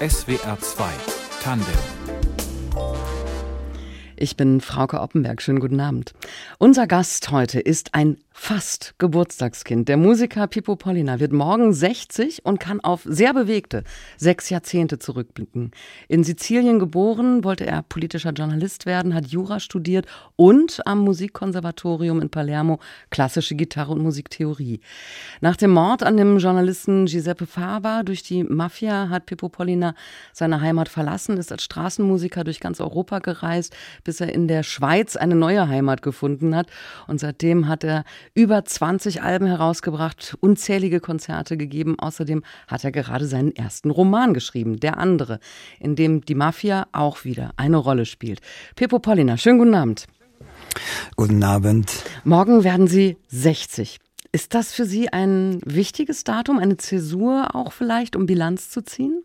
SWR 2 Tandem ich bin Frauke Oppenberg. Schönen guten Abend. Unser Gast heute ist ein fast Geburtstagskind. Der Musiker Pippo Pollina wird morgen 60 und kann auf sehr bewegte sechs Jahrzehnte zurückblicken. In Sizilien geboren, wollte er politischer Journalist werden, hat Jura studiert und am Musikkonservatorium in Palermo klassische Gitarre und Musiktheorie. Nach dem Mord an dem Journalisten Giuseppe Fava durch die Mafia hat Pippo Pollina seine Heimat verlassen, ist als Straßenmusiker durch ganz Europa gereist, bis er in der Schweiz eine neue Heimat gefunden hat. Und seitdem hat er über 20 Alben herausgebracht, unzählige Konzerte gegeben. Außerdem hat er gerade seinen ersten Roman geschrieben, Der andere, in dem die Mafia auch wieder eine Rolle spielt. Pippo Pollina, schönen guten Abend. Guten Abend. Morgen werden Sie 60. Ist das für Sie ein wichtiges Datum, eine Zäsur auch vielleicht, um Bilanz zu ziehen?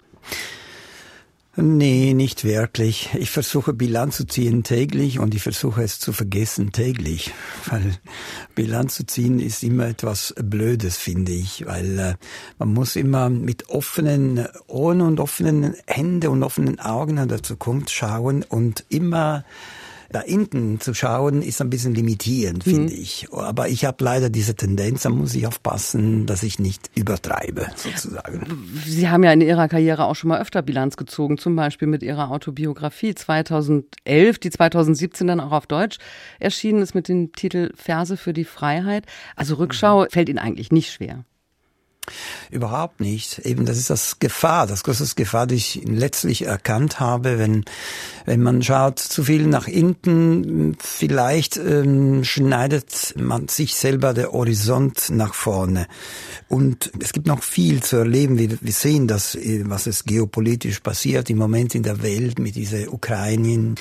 Nee, nicht wirklich. Ich versuche Bilanz zu ziehen täglich und ich versuche es zu vergessen täglich. Weil Bilanz zu ziehen ist immer etwas Blödes, finde ich. Weil äh, man muss immer mit offenen Ohren und offenen Händen und offenen Augen an der Zukunft schauen und immer da hinten zu schauen, ist ein bisschen limitierend, mhm. finde ich. Aber ich habe leider diese Tendenz, da muss ich aufpassen, dass ich nicht übertreibe, sozusagen. Sie haben ja in Ihrer Karriere auch schon mal öfter Bilanz gezogen, zum Beispiel mit Ihrer Autobiografie 2011, die 2017 dann auch auf Deutsch erschienen ist mit dem Titel Verse für die Freiheit. Also Rückschau mhm. fällt Ihnen eigentlich nicht schwer. Überhaupt nicht. Eben, das ist das Gefahr, das große Gefahr, die ich letztlich erkannt habe, wenn, wenn man schaut zu viel nach hinten, vielleicht ähm, schneidet man sich selber der Horizont nach vorne. Und es gibt noch viel zu erleben. Wir, wir sehen das, äh, was es geopolitisch passiert im Moment in der Welt mit dieser Ukraine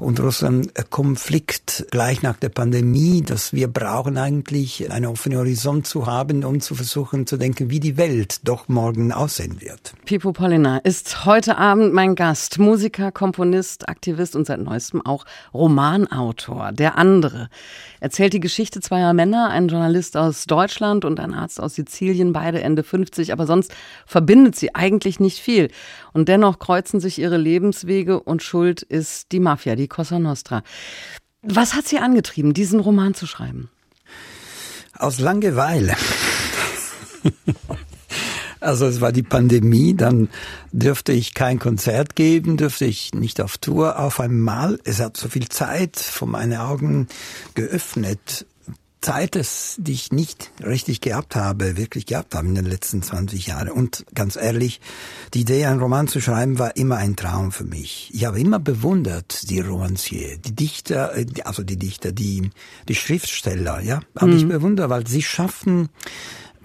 und Russland Konflikt gleich nach der Pandemie, dass wir brauchen eigentlich einen offenen Horizont zu haben, um zu versuchen zu denken, wie die Welt doch morgen aussehen wird. Pipo Pollina ist heute Abend mein Gast, Musiker, Komponist, Aktivist und seit neuestem auch Romanautor. Der andere erzählt die Geschichte zweier Männer, ein Journalist aus Deutschland und ein Arzt aus Sizilien, beide Ende 50, aber sonst verbindet sie eigentlich nicht viel. Und dennoch kreuzen sich ihre Lebenswege und Schuld ist die Mafia, die Cosa Nostra. Was hat Sie angetrieben, diesen Roman zu schreiben? Aus Langeweile. Also es war die Pandemie, dann dürfte ich kein Konzert geben, dürfte ich nicht auf Tour auf einmal. Es hat so viel Zeit vor meine Augen geöffnet Zeit, das, die ich nicht richtig gehabt habe, wirklich gehabt habe in den letzten 20 Jahren. Und ganz ehrlich, die Idee, einen Roman zu schreiben, war immer ein Traum für mich. Ich habe immer bewundert die Romancier, die Dichter, äh, also die Dichter, die, die Schriftsteller, ja, habe mhm. ich bewundert, weil sie schaffen,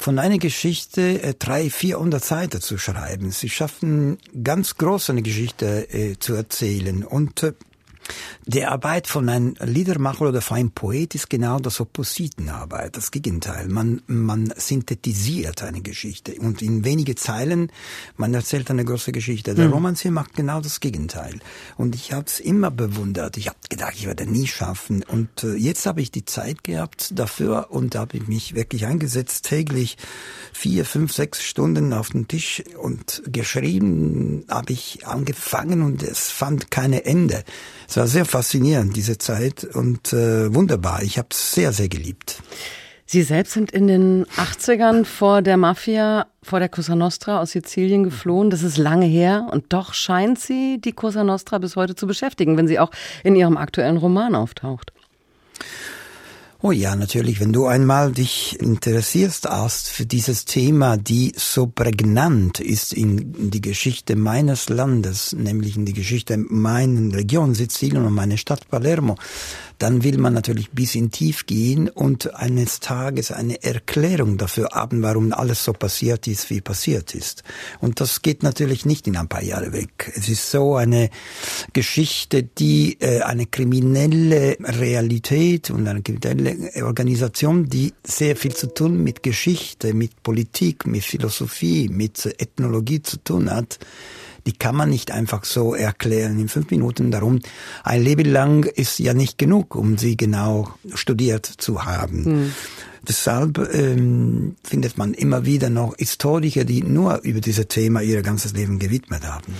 von einer Geschichte äh, drei, vierhundert Seiten zu schreiben. Sie schaffen ganz groß eine Geschichte äh, zu erzählen und äh, die Arbeit von einem Liedermacher oder von einem Poet ist genau das Oppositenarbeit, das Gegenteil. Man, man synthetisiert eine Geschichte und in wenige Zeilen, man erzählt eine große Geschichte. Der mhm. Romancier macht genau das Gegenteil. Und ich habe es immer bewundert. Ich habe gedacht, ich werde nie schaffen. Und äh, jetzt habe ich die Zeit gehabt dafür und da habe ich mich wirklich eingesetzt, täglich vier, fünf, sechs Stunden auf den Tisch und geschrieben habe ich angefangen und es fand keine Ende. Es war sehr faszinierend, diese Zeit und äh, wunderbar. Ich habe es sehr, sehr geliebt. Sie selbst sind in den 80ern vor der Mafia, vor der Cosa Nostra aus Sizilien geflohen. Das ist lange her und doch scheint Sie die Cosa Nostra bis heute zu beschäftigen, wenn sie auch in Ihrem aktuellen Roman auftaucht. Oh ja, natürlich, wenn du einmal dich interessierst hast für dieses Thema, die so prägnant ist in die Geschichte meines Landes, nämlich in die Geschichte meiner Region Sizilien und meiner Stadt Palermo, dann will man natürlich bis in tief gehen und eines Tages eine Erklärung dafür haben, warum alles so passiert ist, wie passiert ist. Und das geht natürlich nicht in ein paar Jahre weg. Es ist so eine Geschichte, die äh, eine kriminelle Realität und eine kriminelle Organisation, die sehr viel zu tun mit Geschichte, mit Politik, mit Philosophie, mit Ethnologie zu tun hat, die kann man nicht einfach so erklären in fünf Minuten. Darum, ein Leben lang ist ja nicht genug, um sie genau studiert zu haben. Mhm. Deshalb ähm, findet man immer wieder noch Historiker, die nur über dieses Thema ihr ganzes Leben gewidmet haben.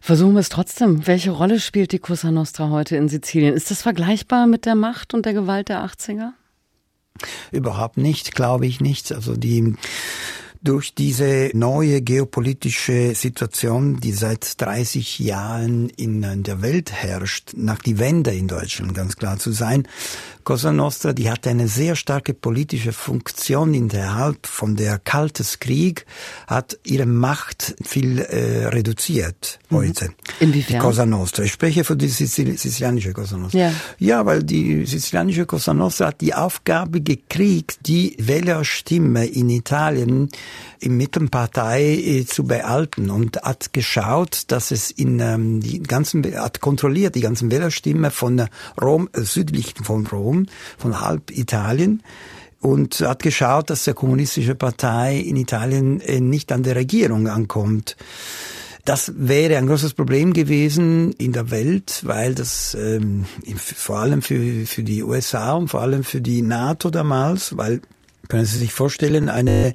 Versuchen wir es trotzdem. Welche Rolle spielt die Cosa Nostra heute in Sizilien? Ist das vergleichbar mit der Macht und der Gewalt der 80er? Überhaupt nicht, glaube ich nicht. Also die durch diese neue geopolitische Situation, die seit 30 Jahren in der Welt herrscht, nach die Wende in Deutschland ganz klar zu sein, Cosa Nostra, die hatte eine sehr starke politische Funktion innerhalb von der Kaltes Krieg, hat ihre Macht viel äh, reduziert. Heute. Inwiefern? Die Cosa Nostra. Ich spreche für die Sizil sizilianische Cosa Nostra. Ja. ja, weil die sizilianische Cosa Nostra hat die Aufgabe gekriegt, die Wählerstimme in Italien im Mittelpartei äh, zu behalten und hat geschaut, dass es in ähm, die ganzen hat kontrolliert die ganzen Wählerstimmen von Rom äh, südlich von Rom Rom, von halb Italien und hat geschaut, dass der kommunistische Partei in Italien äh, nicht an der Regierung ankommt. Das wäre ein großes Problem gewesen in der Welt, weil das ähm, vor allem für, für die USA und vor allem für die NATO damals, weil können Sie sich vorstellen, eine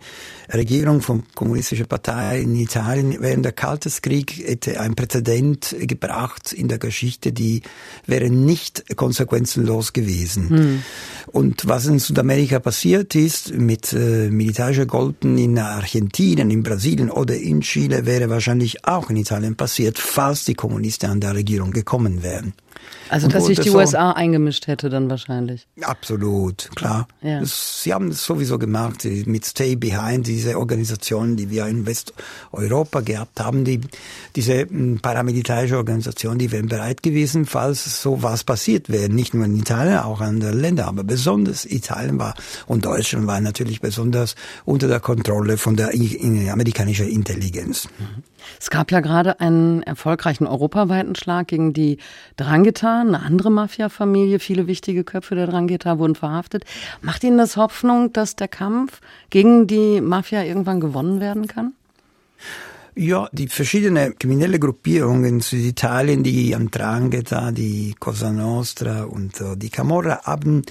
Regierung von kommunistischer Partei in Italien während der Kalteskrieg hätte ein Präzedent gebracht in der Geschichte, die wäre nicht konsequenzenlos gewesen. Hm. Und was in Südamerika passiert ist, mit äh, militärischer Golden in Argentinien, in Brasilien oder in Chile, wäre wahrscheinlich auch in Italien passiert, falls die Kommunisten an der Regierung gekommen wären. Also, dass sich die USA eingemischt hätte dann wahrscheinlich. Absolut, klar. Ja. Das, sie haben das sowieso gemacht mit Stay Behind, diese Organisationen, die wir in Westeuropa gehabt haben, die, diese hm, paramilitärische Organisation, die wären bereit gewesen, falls so was passiert wäre. Nicht nur in Italien, auch in anderen Ländern, aber besonders Italien war und Deutschland war natürlich besonders unter der Kontrolle von der amerikanischen Intelligenz. Es gab ja gerade einen erfolgreichen europaweiten Schlag gegen die Drangheta, eine andere Mafia-Familie. Viele wichtige Köpfe der Drangheta wurden verhaftet. Macht Ihnen das Hoffnung, dass der Kampf gegen die Mafia irgendwann gewonnen werden kann? Ja, die verschiedenen kriminelle Gruppierungen in Süditalien, die Andrangheta, die Cosa Nostra und uh, die Camorra haben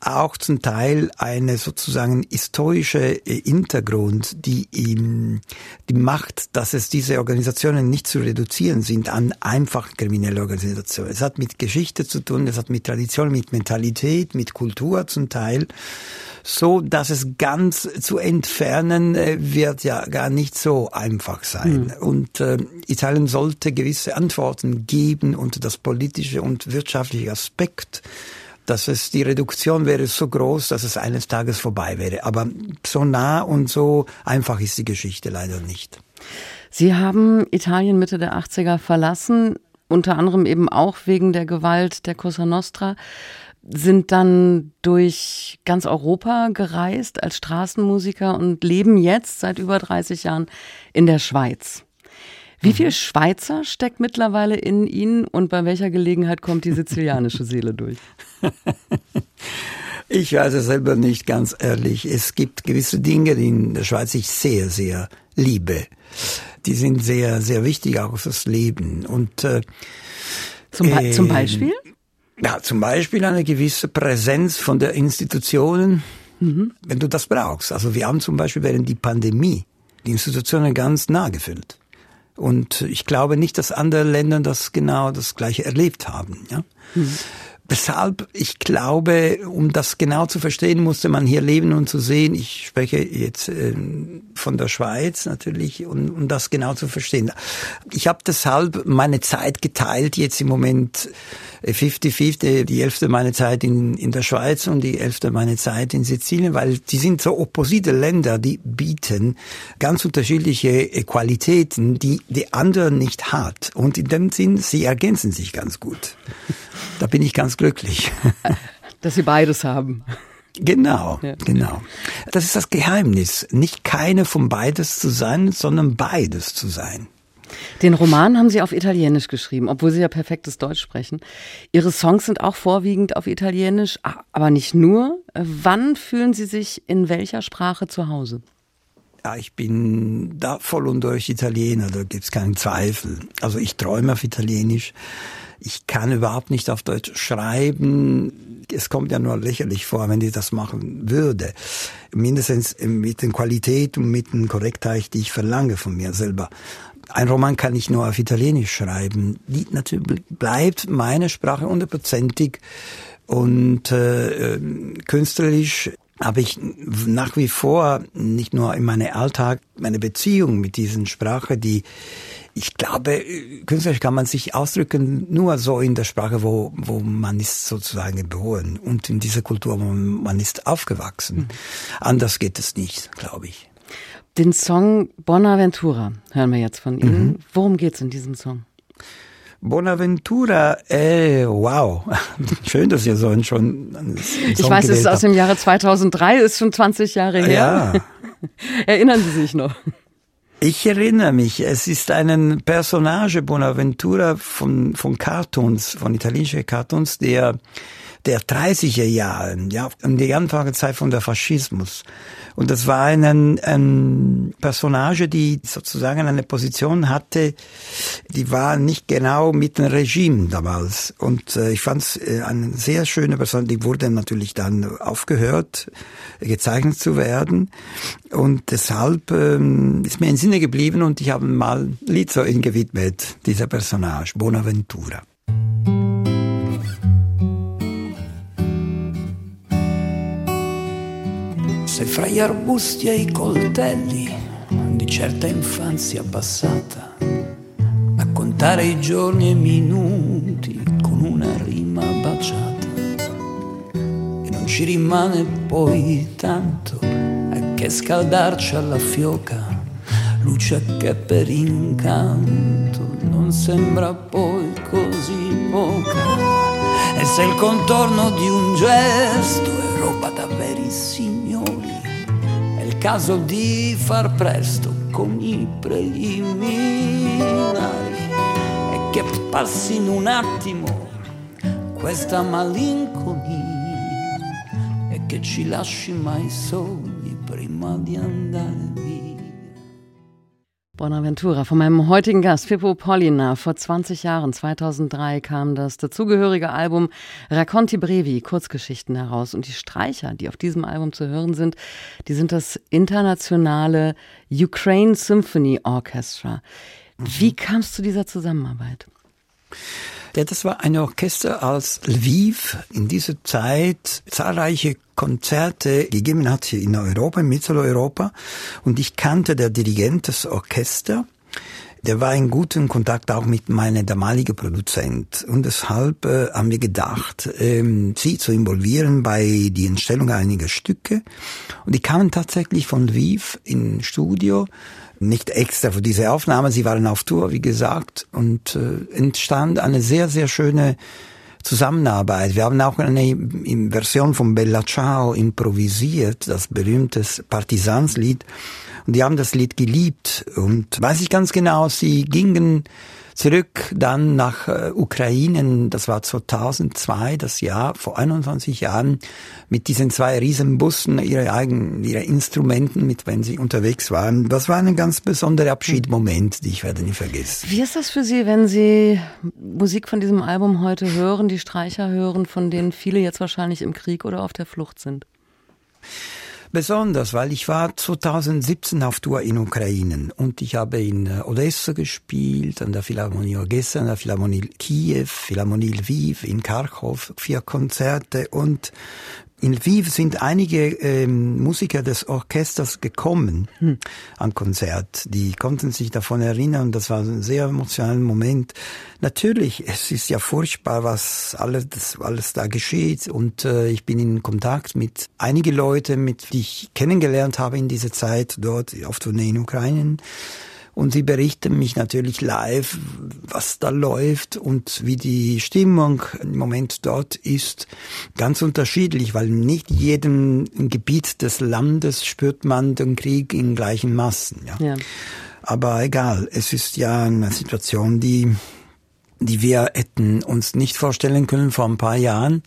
auch zum Teil eine sozusagen historische äh, Hintergrund, die ihm die macht, dass es diese Organisationen nicht zu reduzieren sind an einfach kriminelle Organisationen. Es hat mit Geschichte zu tun, es hat mit Tradition, mit Mentalität, mit Kultur zum Teil so dass es ganz zu entfernen äh, wird ja gar nicht so einfach sein. Mhm. Und äh, Italien sollte gewisse Antworten geben unter das politische und wirtschaftliche Aspekt dass es die Reduktion wäre so groß, dass es eines Tages vorbei wäre. Aber so nah und so einfach ist die Geschichte leider nicht. Sie haben Italien Mitte der 80er verlassen, unter anderem eben auch wegen der Gewalt der Cosa Nostra, sind dann durch ganz Europa gereist als Straßenmusiker und leben jetzt seit über 30 Jahren in der Schweiz. Wie viel Schweizer steckt mittlerweile in Ihnen und bei welcher Gelegenheit kommt die sizilianische Seele durch? Ich weiß es selber nicht ganz ehrlich. Es gibt gewisse Dinge, die in der Schweiz ich sehr, sehr liebe. Die sind sehr, sehr wichtig auch fürs Leben. Und äh, zum, äh, zum Beispiel? Ja, zum Beispiel eine gewisse Präsenz von der Institutionen, mhm. wenn du das brauchst. Also wir haben zum Beispiel während die Pandemie die Institutionen ganz nah gefüllt. Und ich glaube nicht, dass andere Länder das genau das Gleiche erlebt haben. Ja? Mhm. Weshalb ich glaube, um das genau zu verstehen, musste man hier leben und zu sehen. Ich spreche jetzt äh, von der Schweiz natürlich, um, um das genau zu verstehen. Ich habe deshalb meine Zeit geteilt jetzt im Moment 50-50, die Hälfte meiner Zeit in, in der Schweiz und die Hälfte meiner Zeit in Sizilien, weil die sind so opposite Länder, die bieten ganz unterschiedliche Qualitäten, die die andere nicht hat. Und in dem Sinn, sie ergänzen sich ganz gut. Da bin ich ganz glücklich. Dass Sie beides haben. Genau, ja. genau. Das ist das Geheimnis, nicht keine von beides zu sein, sondern beides zu sein. Den Roman haben Sie auf Italienisch geschrieben, obwohl Sie ja perfektes Deutsch sprechen. Ihre Songs sind auch vorwiegend auf Italienisch, aber nicht nur. Wann fühlen Sie sich in welcher Sprache zu Hause? Ja, ich bin da voll und durch Italiener, da gibt's keinen Zweifel. Also ich träume auf Italienisch. Ich kann überhaupt nicht auf Deutsch schreiben. Es kommt ja nur lächerlich vor, wenn ich das machen würde. Mindestens mit der Qualität und mit der Korrektheit, die ich verlange von mir selber. Ein Roman kann ich nur auf Italienisch schreiben. Die natürlich bleibt meine Sprache hundertprozentig und äh, künstlerisch habe ich nach wie vor nicht nur in meinem Alltag meine Beziehung mit diesen Sprache, die ich glaube, künstlerisch kann man sich ausdrücken nur so in der Sprache, wo, wo man ist sozusagen geboren und in dieser Kultur, wo man ist aufgewachsen. Mhm. Anders geht es nicht, glaube ich. Den Song Bonaventura hören wir jetzt von Ihnen. Mhm. Worum geht's in diesem Song? Bonaventura, äh, wow. Schön, dass ihr so einen schon. Einen ich weiß, es ist aus dem Jahre 2003, ist schon 20 Jahre her. Ja. Erinnern Sie sich noch? Ich erinnere mich, es ist ein Personage Bonaventura von, von Cartoons, von italienischen Cartoons, der der 30er Jahren, ja, in die Anfangszeit von der Faschismus. Und das war eine, eine Personage, die sozusagen eine Position hatte, die war nicht genau mit dem Regime damals. Und äh, ich fand es äh, eine sehr schöne Person, die wurde natürlich dann aufgehört, gezeichnet zu werden. Und deshalb ähm, ist mir in Sinne geblieben und ich habe mal ein Lied so ihn gewidmet, dieser Personage, Bonaventura. Se fra gli arbusti e i coltelli di certa infanzia passata, a contare i giorni e i minuti con una rima baciata, e non ci rimane poi tanto a che scaldarci alla fioca, luce che per incanto non sembra poi così poca. E se il contorno di un gesto caso di far presto con i preliminari e che passi in un attimo questa malinconia e che ci lasci mai soli prima di andare via. Bonaventura von meinem heutigen Gast, Pippo Pollina. Vor 20 Jahren, 2003, kam das dazugehörige Album Racconti Brevi, Kurzgeschichten heraus. Und die Streicher, die auf diesem Album zu hören sind, die sind das internationale Ukraine Symphony Orchestra. Wie kam es zu dieser Zusammenarbeit? Ja, das war ein Orchester aus Lviv in dieser Zeit zahlreiche Konzerte gegeben hat hier in Europa, in Mitteleuropa. Und ich kannte der Dirigent des Orchesters. Der war in gutem Kontakt auch mit meinem damaligen Produzent. Und deshalb äh, haben wir gedacht, ähm, sie zu involvieren bei die Entstellung einiger Stücke. Und die kamen tatsächlich von Lviv in Studio nicht extra für diese Aufnahme, sie waren auf Tour, wie gesagt, und äh, entstand eine sehr, sehr schöne Zusammenarbeit. Wir haben auch eine Version von Bella Ciao improvisiert, das berühmte Partisanslied. Und die haben das Lied geliebt. Und weiß ich ganz genau, sie gingen zurück dann nach äh, Ukraine, das war 2002, das Jahr, vor 21 Jahren, mit diesen zwei Riesenbussen, ihre eigenen, ihre Instrumenten, mit wenn sie unterwegs waren. Das war ein ganz besonderer Abschiedmoment, die ich werde nie vergessen. Wie ist das für Sie, wenn Sie Musik von diesem Album heute hören, die Streicher hören, von denen viele jetzt wahrscheinlich im Krieg oder auf der Flucht sind? Besonders, weil ich war 2017 auf Tour in Ukraine und ich habe in äh, Odessa gespielt, an der Philharmonie Odessa, an der Philharmonie Kiew, Philharmonie Lviv, in Kharkov, vier Konzerte und in Lviv sind einige ähm, Musiker des Orchesters gekommen hm. am Konzert. Die konnten sich davon erinnern. Das war ein sehr emotionaler Moment. Natürlich, es ist ja furchtbar, was alles, das, alles da geschieht. Und äh, ich bin in Kontakt mit einigen Leuten, mit die ich kennengelernt habe in dieser Zeit dort auf Tournee in Ukraine. Und sie berichten mich natürlich live, was da läuft und wie die Stimmung im Moment dort ist. Ganz unterschiedlich, weil nicht jedem Gebiet des Landes spürt man den Krieg in gleichen Massen. Ja. ja. Aber egal, es ist ja eine Situation, die die wir hätten uns nicht vorstellen können vor ein paar Jahren.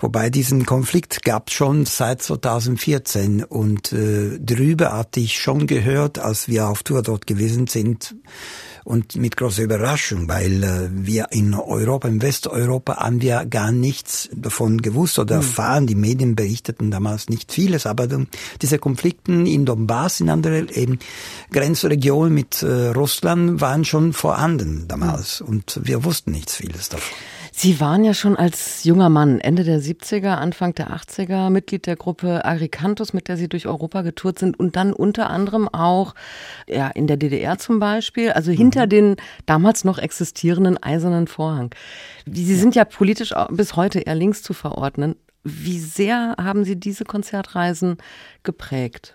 Wobei diesen Konflikt gab es schon seit 2014 und äh, drüber hatte ich schon gehört, als wir auf Tour dort gewesen sind, und mit großer Überraschung, weil äh, wir in Europa, in Westeuropa, haben wir gar nichts davon gewusst oder mhm. erfahren. Die Medien berichteten damals nicht vieles, aber diese Konflikten in Donbass, in anderen eben Grenzregionen mit äh, Russland waren schon vorhanden damals mhm. und wir wussten nichts vieles davon. Sie waren ja schon als junger Mann Ende der 70er, Anfang der 80er Mitglied der Gruppe Agricantus, mit der Sie durch Europa getourt sind und dann unter anderem auch ja, in der DDR zum Beispiel, also hinter mhm. den damals noch existierenden eisernen Vorhang. Sie sind ja politisch bis heute eher links zu verordnen. Wie sehr haben Sie diese Konzertreisen geprägt?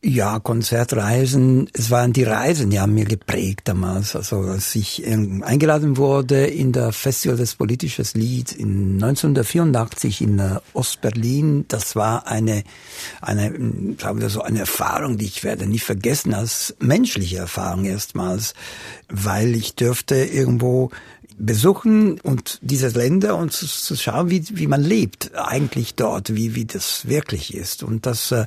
Ja, Konzertreisen, es waren die Reisen, die haben mir geprägt damals. Also als ich eingeladen wurde in der Festival des Politisches Lied in 1984 in äh, Ostberlin, das war eine, eine, sagen wir so, eine Erfahrung, die ich werde nie vergessen als menschliche Erfahrung erstmals, weil ich dürfte irgendwo besuchen und diese Länder und zu, zu schauen, wie, wie man lebt eigentlich dort, wie, wie das wirklich ist. Und das, äh,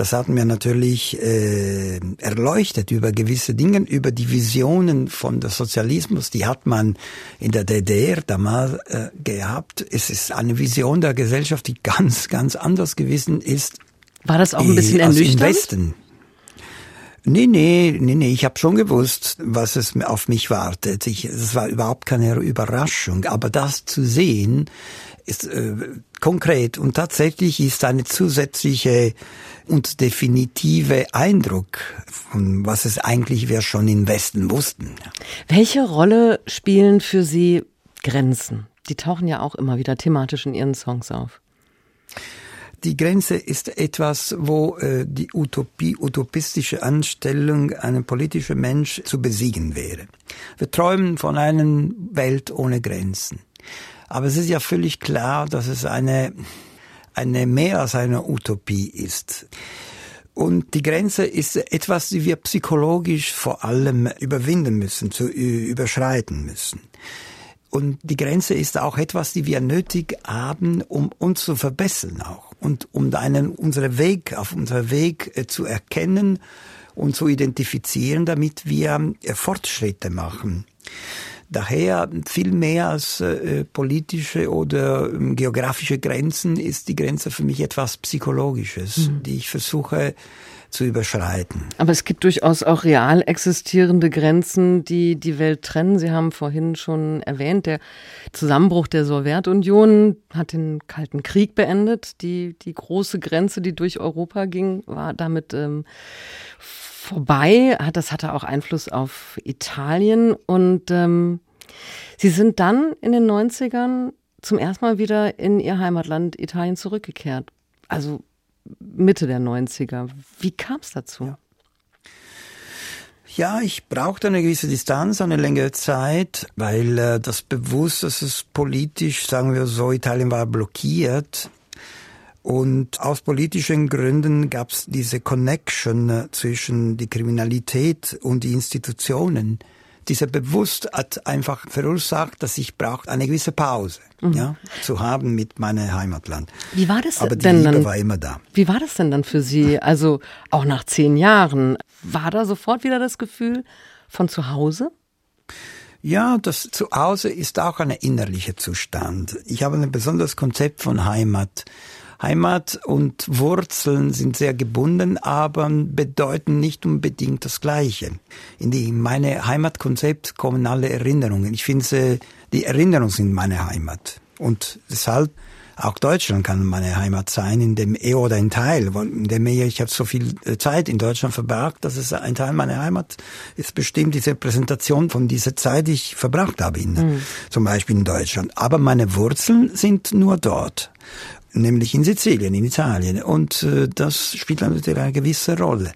das hat mir natürlich äh, erleuchtet über gewisse Dinge, über die Visionen von der Sozialismus, die hat man in der DDR damals äh, gehabt. Es ist eine Vision der Gesellschaft, die ganz, ganz anders gewesen ist. War das auch ein bisschen äh, ernüchternd? Im Westen. Nee, nee, nee, nee, ich habe schon gewusst, was es auf mich wartet. Ich, es war überhaupt keine Überraschung. Aber das zu sehen, ist äh, konkret und tatsächlich ist eine zusätzliche und definitive Eindruck von was es eigentlich wir schon im Westen wussten. Welche Rolle spielen für Sie Grenzen? Die tauchen ja auch immer wieder thematisch in Ihren Songs auf. Die Grenze ist etwas, wo äh, die Utopie, utopistische Anstellung einer politischen Mensch zu besiegen wäre. Wir träumen von einer Welt ohne Grenzen. Aber es ist ja völlig klar, dass es eine, eine mehr als eine Utopie ist. Und die Grenze ist etwas, die wir psychologisch vor allem überwinden müssen, zu überschreiten müssen. Und die Grenze ist auch etwas, die wir nötig haben, um uns zu verbessern auch. Und um einen, unseren Weg, auf unserer Weg äh, zu erkennen und zu identifizieren, damit wir äh, Fortschritte machen. Daher viel mehr als äh, politische oder äh, geografische Grenzen ist die Grenze für mich etwas Psychologisches, mhm. die ich versuche zu überschreiten. Aber es gibt durchaus auch real existierende Grenzen, die die Welt trennen. Sie haben vorhin schon erwähnt, der Zusammenbruch der Sowjetunion hat den Kalten Krieg beendet. Die, die große Grenze, die durch Europa ging, war damit ähm, vorbei. Das hatte auch Einfluss auf Italien. Und ähm, Sie sind dann in den 90ern zum ersten Mal wieder in Ihr Heimatland Italien zurückgekehrt. Also Mitte der 90er. Wie kam es dazu? Ja. Ja, ich brauchte eine gewisse Distanz, eine längere Zeit, weil äh, das bewusst, dass es politisch, sagen wir so, Italien war blockiert. Und aus politischen Gründen gab es diese Connection äh, zwischen die Kriminalität und die Institutionen. Dieser Bewusst hat einfach verursacht, dass ich brauche eine gewisse Pause mhm. ja, zu haben mit meinem Heimatland. Wie war das Aber die denn Liebe dann, war immer da. Wie war das denn dann für Sie? Also auch nach zehn Jahren, war da sofort wieder das Gefühl von zu Hause? Ja, das Zuhause ist auch ein innerlicher Zustand. Ich habe ein besonderes Konzept von Heimat. Heimat und Wurzeln sind sehr gebunden, aber bedeuten nicht unbedingt das Gleiche. In die, meine Heimatkonzept kommen alle Erinnerungen. Ich finde, die Erinnerungen sind meine Heimat. Und deshalb auch Deutschland kann meine Heimat sein, in dem eh oder ein Teil, in dem ich habe so viel äh, Zeit in Deutschland verbracht, dass es ein Teil meiner Heimat ist bestimmt diese Präsentation von dieser Zeit, die ich verbracht habe, in, mhm. zum Beispiel in Deutschland. Aber meine Wurzeln sind nur dort nämlich in Sizilien, in Italien. Und äh, das spielt natürlich eine gewisse Rolle.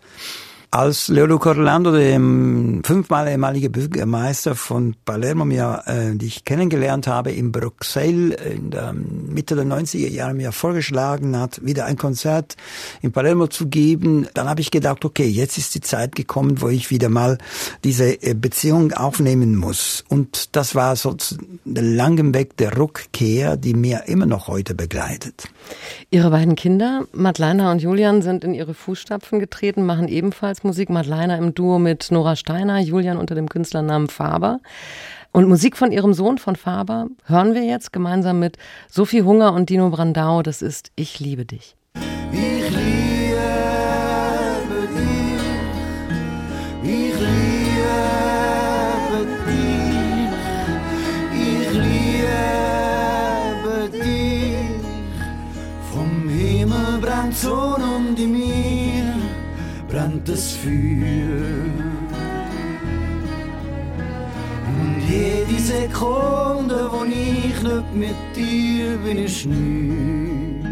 Als Leoluco Orlando, der fünfmal ehemalige Bürgermeister von Palermo, mir, äh, die ich kennengelernt habe, in Bruxelles in der Mitte der 90er Jahre mir vorgeschlagen hat, wieder ein Konzert in Palermo zu geben, dann habe ich gedacht, okay, jetzt ist die Zeit gekommen, wo ich wieder mal diese äh, Beziehung aufnehmen muss. Und das war so der langen Weg der Rückkehr, die mir immer noch heute begleitet. Ihre beiden Kinder, Madeleine und Julian, sind in ihre Fußstapfen getreten, machen ebenfalls Musik. Madeleine im Duo mit Nora Steiner, Julian unter dem Künstlernamen Faber. Und Musik von ihrem Sohn von Faber hören wir jetzt gemeinsam mit Sophie Hunger und Dino Brandau. Das ist Ich liebe dich. Brennt das Feuer. Und jede Sekunde, wo ich nicht mit dir bin, ist nichts.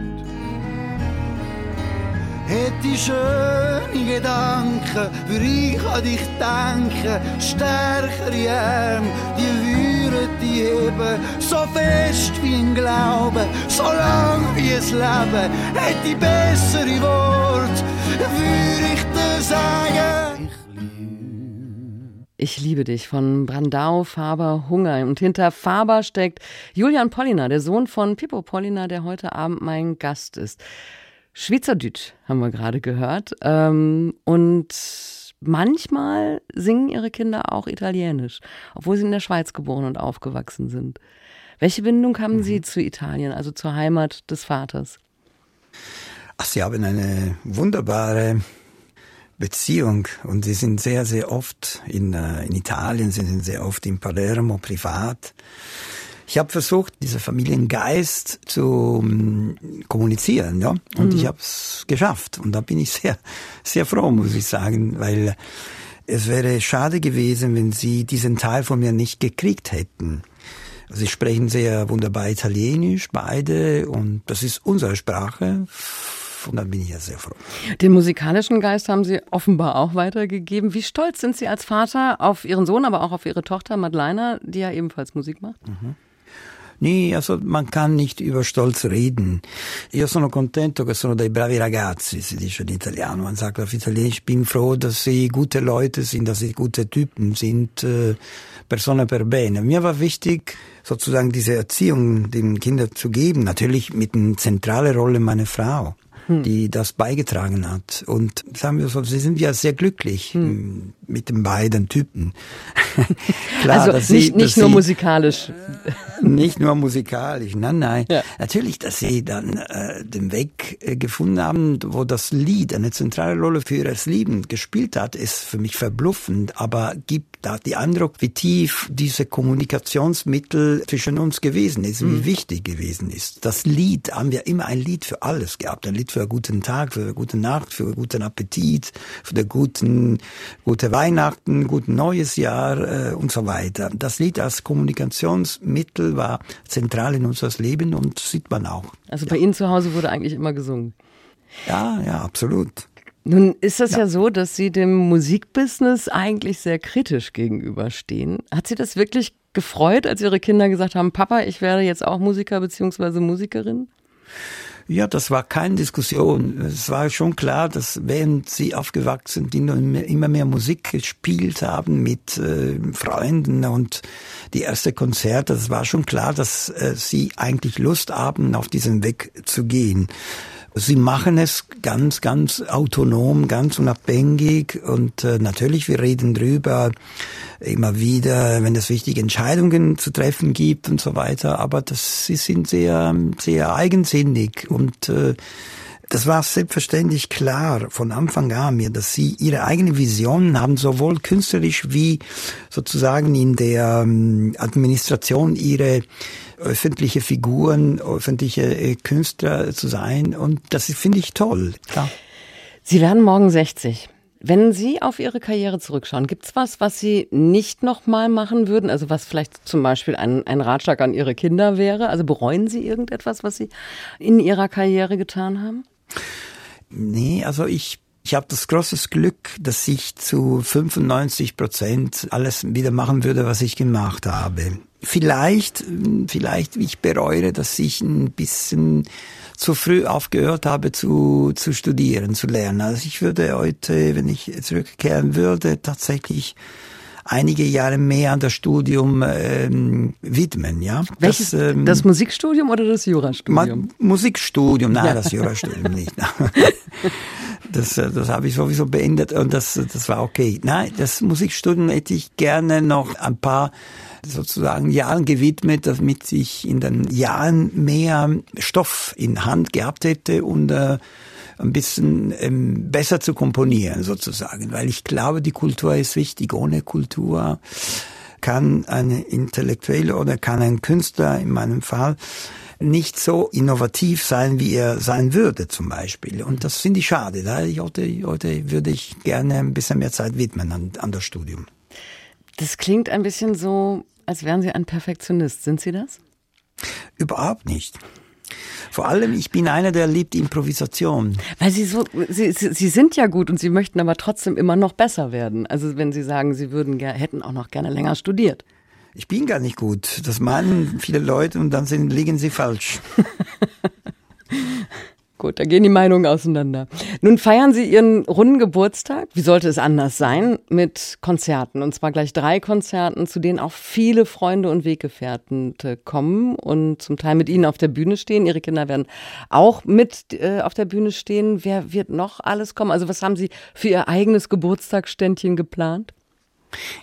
Hätte schöne Gedanken, würde ich an dich denken. Stärkere Arme, die würden die heben. So fest wie ein Glaube, so lang wie es Leben. Hätte ich bessere Worte, würde ich dir sagen. Ich liebe dich von Brandau, Faber, Hunger. Und hinter Faber steckt Julian Polliner, der Sohn von Pippo Polliner, der heute Abend mein Gast ist. Schweizerdeutsch haben wir gerade gehört. Ähm, und manchmal singen ihre Kinder auch Italienisch, obwohl sie in der Schweiz geboren und aufgewachsen sind. Welche Bindung haben mhm. Sie zu Italien, also zur Heimat des Vaters? Ach, Sie haben eine wunderbare Beziehung und Sie sind sehr, sehr oft in, äh, in Italien, Sie sind sehr oft in Palermo privat. Ich habe versucht, dieser Familiengeist zu um, kommunizieren, ja, und mhm. ich habe es geschafft. Und da bin ich sehr, sehr froh, muss ich sagen, weil es wäre schade gewesen, wenn Sie diesen Teil von mir nicht gekriegt hätten. Sie sprechen sehr wunderbar Italienisch, beide, und das ist unsere Sprache. Und dann bin ich ja sehr froh. Den musikalischen Geist haben Sie offenbar auch weitergegeben. Wie stolz sind Sie als Vater auf Ihren Sohn, aber auch auf Ihre Tochter Madeleine, die ja ebenfalls Musik macht? Mhm. Nee, also man kann nicht über Stolz reden. Io sono contento che sono dei bravi ragazzi, si dice in Italiano. Man sagt auf Italienisch, ich bin froh, dass sie gute Leute sind, dass sie gute Typen sind, äh, persone per bene. Mir war wichtig, sozusagen diese Erziehung den Kindern zu geben, natürlich mit einer zentralen Rolle meine Frau hm. die das beigetragen hat. Und sagen wir so, sie sind ja sehr glücklich hm. mit den beiden Typen. Klar, also nicht, sie, nicht nur sie, musikalisch. Nicht nur musikalisch, nein, nein. Ja. Natürlich, dass sie dann äh, den Weg äh, gefunden haben, wo das Lied eine zentrale Rolle für ihr Leben gespielt hat, ist für mich verbluffend, aber gibt da die Eindruck, wie tief diese Kommunikationsmittel zwischen uns gewesen ist, mhm. wie wichtig gewesen ist. Das Lied, haben wir immer ein Lied für alles gehabt. Ein Lied für einen guten Tag, für eine gute Nacht, für einen guten Appetit, für eine guten, gute Weihnachten, guten neues Jahr äh, und so weiter. Das Lied als Kommunikationsmittel war zentral in unseres Leben und sieht man auch. Also bei ja. Ihnen zu Hause wurde eigentlich immer gesungen. Ja, ja, absolut. Nun ist es ja. ja. so, dass Sie dem Musikbusiness eigentlich sehr kritisch gegenüberstehen. Hat Sie das wirklich gefreut, als Ihre Kinder gesagt haben, Papa, ich werde jetzt auch Musiker bzw. Musikerin? Ja, das war keine Diskussion. Es war schon klar, dass während sie aufgewachsen sind, immer mehr Musik gespielt haben mit äh, Freunden und die erste Konzerte, es war schon klar, dass äh, sie eigentlich Lust haben, auf diesen Weg zu gehen. Sie machen es ganz, ganz autonom, ganz unabhängig und äh, natürlich, wir reden drüber immer wieder, wenn es wichtige Entscheidungen zu treffen gibt und so weiter, aber das, sie sind sehr, sehr eigensinnig und äh, das war selbstverständlich klar von Anfang an mir, dass sie ihre eigene Vision haben, sowohl künstlerisch wie sozusagen in der ähm, Administration ihre öffentliche Figuren, öffentliche äh, Künstler zu sein. Und das finde ich toll. Klar. Sie werden morgen 60. Wenn Sie auf Ihre Karriere zurückschauen, gibt es was, was Sie nicht nochmal machen würden? Also was vielleicht zum Beispiel ein, ein Ratschlag an Ihre Kinder wäre? Also bereuen Sie irgendetwas, was Sie in Ihrer Karriere getan haben? Nee, also ich Ich habe das große Glück, dass ich zu 95 Prozent alles wieder machen würde, was ich gemacht habe. Vielleicht, vielleicht ich bereue, dass ich ein bisschen zu früh aufgehört habe zu, zu studieren, zu lernen. Also ich würde heute, wenn ich zurückkehren würde, tatsächlich einige Jahre mehr an das Studium ähm, widmen. Ja, Welches, das, ähm, das Musikstudium oder das Jurastudium? Musikstudium, nein, ja. das Jurastudium nicht. das, äh, das habe ich sowieso beendet und das, das war okay. Nein, das Musikstudium hätte ich gerne noch ein paar sozusagen Jahren gewidmet, damit ich in den Jahren mehr Stoff in Hand gehabt hätte und äh, ein bisschen ähm, besser zu komponieren sozusagen, weil ich glaube, die Kultur ist wichtig. Ohne Kultur kann ein Intellektueller oder kann ein Künstler in meinem Fall nicht so innovativ sein, wie er sein würde zum Beispiel. Und das finde ich schade. Da heute, heute würde ich gerne ein bisschen mehr Zeit widmen an, an das Studium. Das klingt ein bisschen so, als wären Sie ein Perfektionist. Sind Sie das? Überhaupt nicht. Vor allem, ich bin einer, der liebt Improvisation. Weil Sie so, Sie, Sie, sind ja gut und Sie möchten aber trotzdem immer noch besser werden. Also wenn Sie sagen, Sie würden hätten auch noch gerne länger studiert. Ich bin gar nicht gut. Das meinen viele Leute und dann sind, liegen sie falsch. Gut, da gehen die Meinungen auseinander. Nun feiern Sie Ihren runden Geburtstag. Wie sollte es anders sein? Mit Konzerten. Und zwar gleich drei Konzerten, zu denen auch viele Freunde und Weggefährten kommen und zum Teil mit Ihnen auf der Bühne stehen. Ihre Kinder werden auch mit äh, auf der Bühne stehen. Wer wird noch alles kommen? Also was haben Sie für Ihr eigenes Geburtstagsständchen geplant?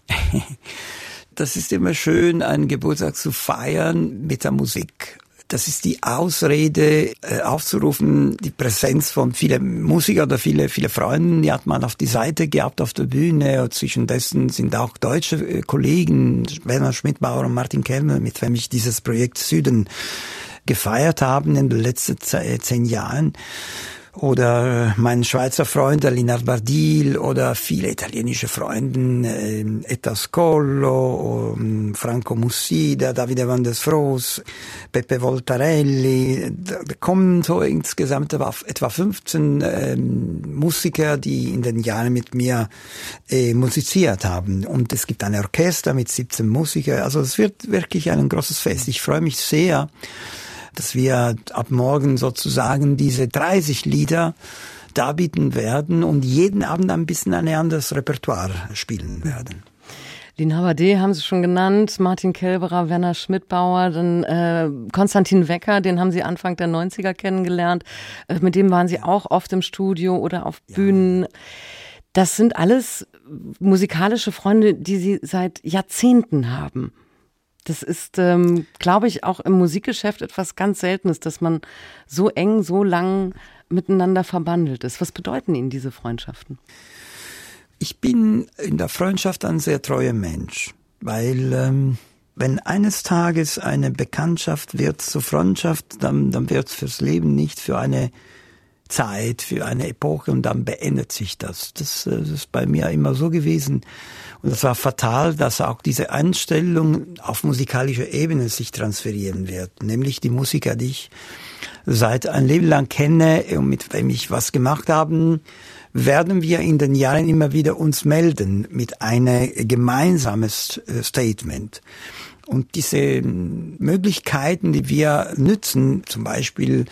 das ist immer schön, einen Geburtstag zu feiern mit der Musik. Das ist die Ausrede, äh, aufzurufen, die Präsenz von vielen Musikern oder viele, viele Freunden, die hat man auf die Seite gehabt auf der Bühne. Und zwischendessen sind auch deutsche äh, Kollegen, Werner Schmidbauer und Martin Kellner, mit wem ich dieses Projekt Süden gefeiert haben in den letzten zehn Jahren oder mein Schweizer Freund Linard Bardil oder viele italienische Freunde, äh, Etta Scollo, um, Franco Mussida, Davide van der Froos, Peppe Voltarelli. Da kommen so insgesamt etwa 15 äh, Musiker, die in den Jahren mit mir äh, musiziert haben. Und es gibt ein Orchester mit 17 Musikern. Also es wird wirklich ein großes Fest. Ich freue mich sehr dass wir ab morgen sozusagen diese 30 Lieder darbieten werden und jeden Abend ein bisschen ein anderes Repertoire spielen werden. Lina Habade haben Sie schon genannt, Martin Kelberer, Werner Schmidbauer, dann äh, Konstantin Wecker, den haben Sie Anfang der 90er kennengelernt. Äh, mit dem waren Sie auch oft im Studio oder auf Bühnen. Ja. Das sind alles musikalische Freunde, die Sie seit Jahrzehnten haben. Das ist, ähm, glaube ich, auch im Musikgeschäft etwas ganz Seltenes, dass man so eng, so lang miteinander verbandelt ist. Was bedeuten Ihnen diese Freundschaften? Ich bin in der Freundschaft ein sehr treuer Mensch, weil ähm, wenn eines Tages eine Bekanntschaft wird zur Freundschaft, dann, dann wird es fürs Leben nicht für eine Zeit, für eine Epoche und dann beendet sich das. Das, äh, das ist bei mir immer so gewesen. Und es war fatal, dass auch diese Einstellung auf musikalischer Ebene sich transferieren wird. Nämlich die Musiker, die ich seit ein Leben lang kenne und mit wem ich was gemacht haben, werden wir in den Jahren immer wieder uns melden mit einem gemeinsames äh, Statement. Und diese Möglichkeiten, die wir nützen, zum Beispiel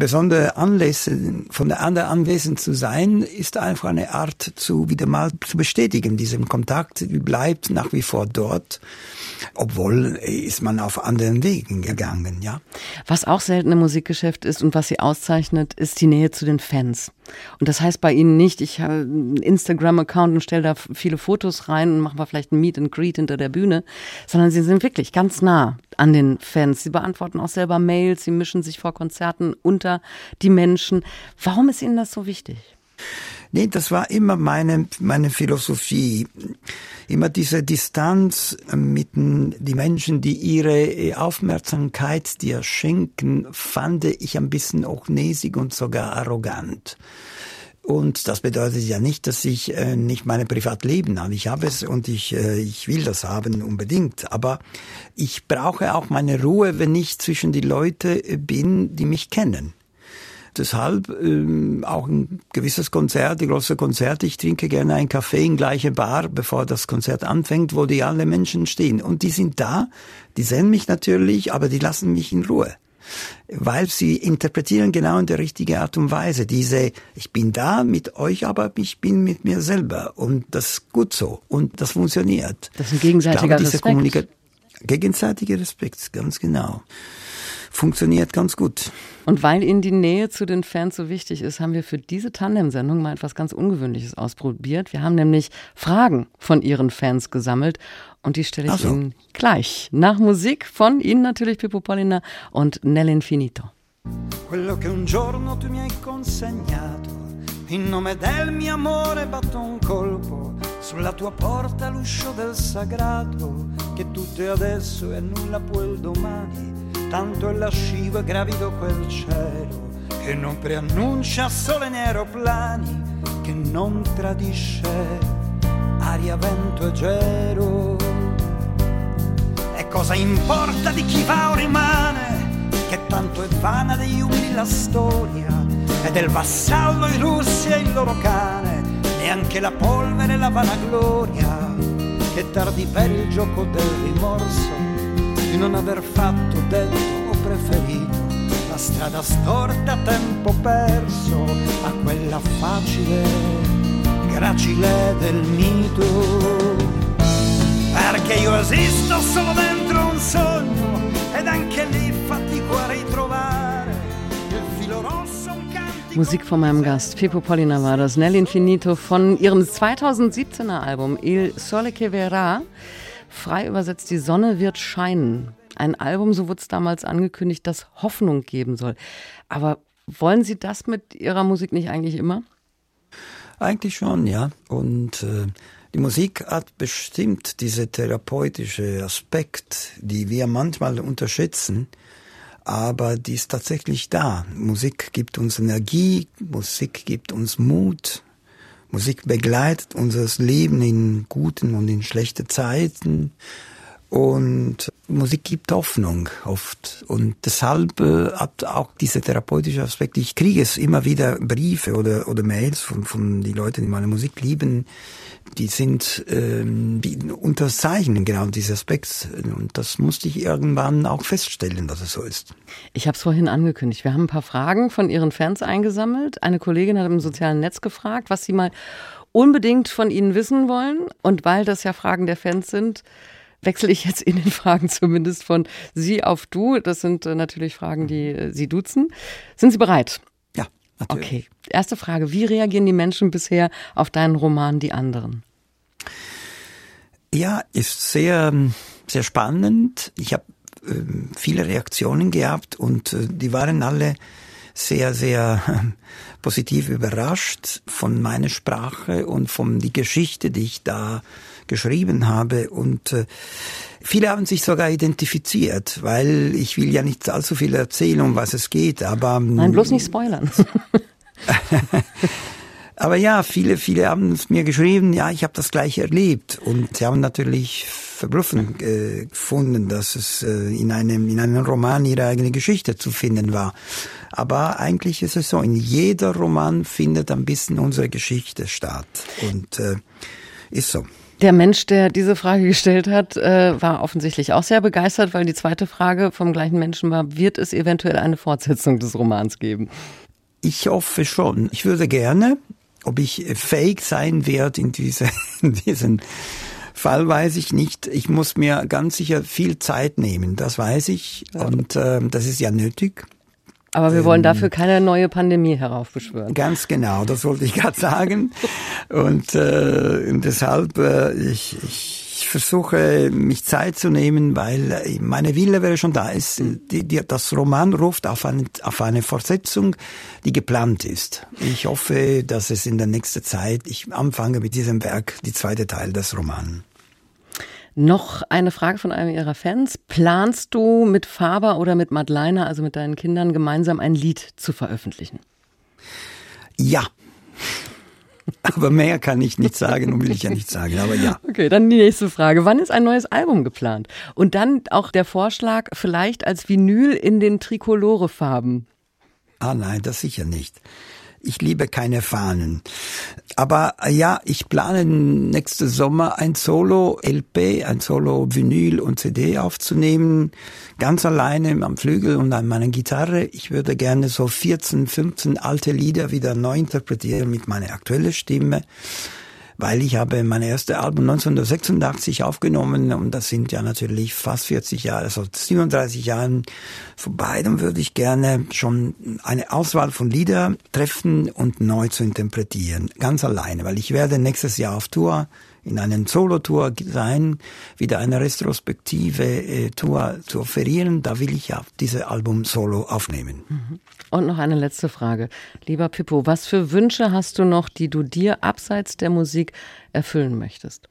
besondere Anlässe von der anderen anwesend zu sein, ist einfach eine Art zu wieder mal zu bestätigen. Diesem Kontakt bleibt nach wie vor dort, obwohl ist man auf anderen Wegen gegangen, ja. Was auch selten im Musikgeschäft ist und was sie auszeichnet, ist die Nähe zu den Fans. Und das heißt bei Ihnen nicht, ich habe einen Instagram-Account und stelle da viele Fotos rein und machen wir vielleicht ein Meet and Greet hinter der Bühne, sondern Sie sind wirklich ganz nah an den Fans. Sie beantworten auch selber Mails, Sie mischen sich vor Konzerten unter die Menschen. Warum ist Ihnen das so wichtig? Nee, das war immer meine, meine Philosophie. Immer diese Distanz mit die Menschen, die ihre Aufmerksamkeit dir schenken, fand ich ein bisschen auch näsig und sogar arrogant. Und das bedeutet ja nicht, dass ich äh, nicht meine Privatleben habe. Ich habe es und ich, äh, ich will das haben unbedingt. Aber ich brauche auch meine Ruhe, wenn ich zwischen die Leute bin, die mich kennen. Deshalb ähm, auch ein gewisses Konzert, die große Konzerte. Ich trinke gerne einen Kaffee in gleiche Bar, bevor das Konzert anfängt, wo die alle Menschen stehen. Und die sind da, die sehen mich natürlich, aber die lassen mich in Ruhe weil sie interpretieren genau in der richtigen Art und Weise. Diese, ich bin da mit euch, aber ich bin mit mir selber und das ist gut so und das funktioniert. Das ist ein gegenseitiger glaube, Respekt. Gegenseitiger Respekt, ganz genau funktioniert ganz gut. Und weil Ihnen die Nähe zu den Fans so wichtig ist, haben wir für diese Tandem-Sendung mal etwas ganz Ungewöhnliches ausprobiert. Wir haben nämlich Fragen von Ihren Fans gesammelt und die stelle ich so. Ihnen gleich. Nach Musik von Ihnen natürlich Pippo Pollina und Nell'Infinito. Quello che un giorno tu mi hai consegnato in nome del mio amore batto un colpo sulla tua porta l'uscio del sagrato che tutto è adesso e nulla poi il domani tanto è lascivo e gravido quel cielo che non preannuncia sole né aeroplani, che non tradisce aria, vento e gelo. E cosa importa di chi va o rimane, che tanto è vana degli umili la storia, e del vassallo i russi e il loro cane, neanche la polvere e la vanagloria, che tardi per il gioco del rimorso di non aver fatto, detto o preferito la strada storta a tempo perso a quella facile, gracile del mito. Perché io esisto solo dentro un sogno ed anche lì fatico a ritrovare il filo rosso. Musik von meinem Gast, Pippo Pollina war das, Nell'Infinito von ihrem 2017er Album Il Sole che Verrà. Frei übersetzt, die Sonne wird scheinen. Ein Album, so wurde es damals angekündigt, das Hoffnung geben soll. Aber wollen Sie das mit Ihrer Musik nicht eigentlich immer? Eigentlich schon, ja. Und äh, die Musik hat bestimmt diese therapeutische Aspekt, die wir manchmal unterschätzen, aber die ist tatsächlich da. Musik gibt uns Energie, Musik gibt uns Mut, Musik begleitet unser Leben in guten und in schlechten Zeiten. Und Musik gibt Hoffnung oft. Und deshalb äh, hat auch dieser therapeutische Aspekt, ich kriege es immer wieder Briefe oder, oder Mails von, von die Leuten, die meine Musik lieben, die sind, ähm, die unterzeichnen genau diesen Aspekt. Und das musste ich irgendwann auch feststellen, dass es so ist. Ich habe es vorhin angekündigt. Wir haben ein paar Fragen von Ihren Fans eingesammelt. Eine Kollegin hat im sozialen Netz gefragt, was sie mal unbedingt von Ihnen wissen wollen. Und weil das ja Fragen der Fans sind, wechsle ich jetzt in den Fragen zumindest von Sie auf Du. Das sind äh, natürlich Fragen, die äh, Sie duzen. Sind Sie bereit? Ja, natürlich. Okay. Erste Frage. Wie reagieren die Menschen bisher auf deinen Roman Die anderen? Ja, ist sehr, sehr spannend. Ich habe äh, viele Reaktionen gehabt und äh, die waren alle sehr, sehr positiv überrascht von meiner Sprache und von die Geschichte, die ich da geschrieben habe. Und äh, viele haben sich sogar identifiziert, weil ich will ja nicht allzu viel erzählen, um was es geht. Aber Nein, bloß nicht spoilern. aber ja, viele, viele haben es mir geschrieben, ja, ich habe das gleich erlebt. Und sie haben natürlich verblüffend äh, gefunden, dass es äh, in einem in einem Roman ihre eigene Geschichte zu finden war. Aber eigentlich ist es so, in jeder Roman findet ein bisschen unsere Geschichte statt und äh, ist so. Der Mensch, der diese Frage gestellt hat, äh, war offensichtlich auch sehr begeistert, weil die zweite Frage vom gleichen Menschen war, wird es eventuell eine Fortsetzung des Romans geben? Ich hoffe schon. Ich würde gerne, ob ich fähig sein werde in, diese, in diesen Fall weiß ich nicht. Ich muss mir ganz sicher viel Zeit nehmen, das weiß ich. Und äh, das ist ja nötig. Aber wir wollen ähm, dafür keine neue Pandemie heraufbeschwören. Ganz genau, das wollte ich gerade sagen. Und, äh, deshalb, äh, ich, ich versuche, mich Zeit zu nehmen, weil äh, meine Wille wäre schon da. Es, hm. die, die, das Roman ruft auf eine, auf eine Fortsetzung, die geplant ist. Ich hoffe, dass es in der nächsten Zeit, ich anfange mit diesem Werk, die zweite Teil des Romans. Noch eine Frage von einem Ihrer Fans. Planst du mit Faber oder mit Madeleine, also mit deinen Kindern, gemeinsam ein Lied zu veröffentlichen? Ja. Aber mehr kann ich nicht sagen und will ich ja nicht sagen, aber ja. Okay, dann die nächste Frage. Wann ist ein neues Album geplant? Und dann auch der Vorschlag, vielleicht als Vinyl in den Trikolore-Farben. Ah nein, das sicher nicht. Ich liebe keine Fahnen. Aber äh, ja, ich plane nächste Sommer ein Solo-LP, ein Solo-Vinyl und CD aufzunehmen. Ganz alleine am Flügel und an meiner Gitarre. Ich würde gerne so 14, 15 alte Lieder wieder neu interpretieren mit meiner aktuellen Stimme weil ich habe mein erstes Album 1986 aufgenommen und das sind ja natürlich fast 40 Jahre, also 37 Jahren vorbei. Dann würde ich gerne schon eine Auswahl von Lieder treffen und neu zu interpretieren, ganz alleine, weil ich werde nächstes Jahr auf Tour in einem Solo-Tour sein, wieder eine retrospektive äh, Tour zu offerieren. Da will ich ja dieses Album Solo aufnehmen. Mhm. Und noch eine letzte Frage. Lieber Pippo, was für Wünsche hast du noch, die du dir abseits der Musik erfüllen möchtest?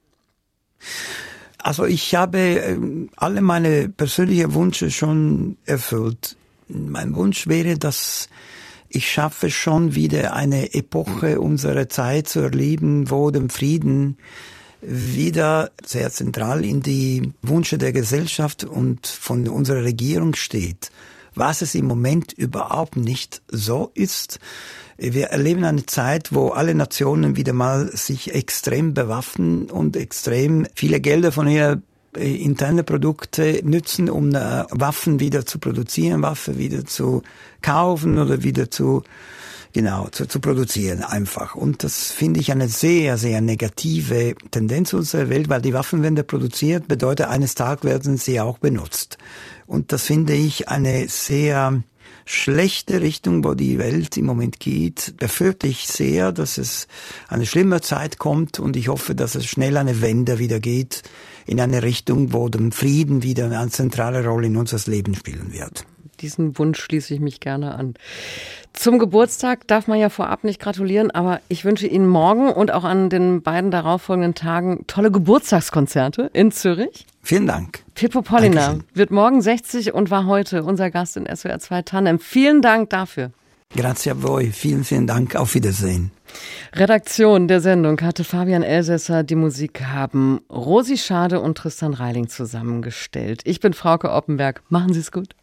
Also ich habe ähm, alle meine persönlichen Wünsche schon erfüllt. Mein Wunsch wäre, dass ich schaffe schon wieder eine Epoche unserer Zeit zu erleben, wo dem Frieden wieder sehr zentral in die Wünsche der Gesellschaft und von unserer Regierung steht. Was es im Moment überhaupt nicht so ist. Wir erleben eine Zeit, wo alle Nationen wieder mal sich extrem bewaffnen und extrem viele Gelder von ihrer äh, interne Produkte nützen, um äh, Waffen wieder zu produzieren, Waffen wieder zu kaufen oder wieder zu genau, zu, zu produzieren einfach. Und das finde ich eine sehr, sehr negative Tendenz unserer Welt, weil die Waffen, wenn der produziert, bedeutet, eines Tages werden sie auch benutzt. Und das finde ich eine sehr schlechte Richtung, wo die Welt im Moment geht, befürchte ich sehr, dass es eine schlimme Zeit kommt und ich hoffe, dass es schnell eine Wende wieder geht in eine Richtung, wo dem Frieden wieder eine zentrale Rolle in unseres Leben spielen wird. Diesen Wunsch schließe ich mich gerne an. Zum Geburtstag darf man ja vorab nicht gratulieren, aber ich wünsche Ihnen morgen und auch an den beiden darauffolgenden Tagen tolle Geburtstagskonzerte in Zürich. Vielen Dank. Pippo Polliner wird morgen 60 und war heute unser Gast in SWR 2 Tandem. Vielen Dank dafür. Grazie a voi. Vielen, vielen Dank. Auf Wiedersehen. Redaktion der Sendung hatte Fabian Elsässer. Die Musik haben Rosi Schade und Tristan Reiling zusammengestellt. Ich bin Frauke Oppenberg. Machen Sie es gut.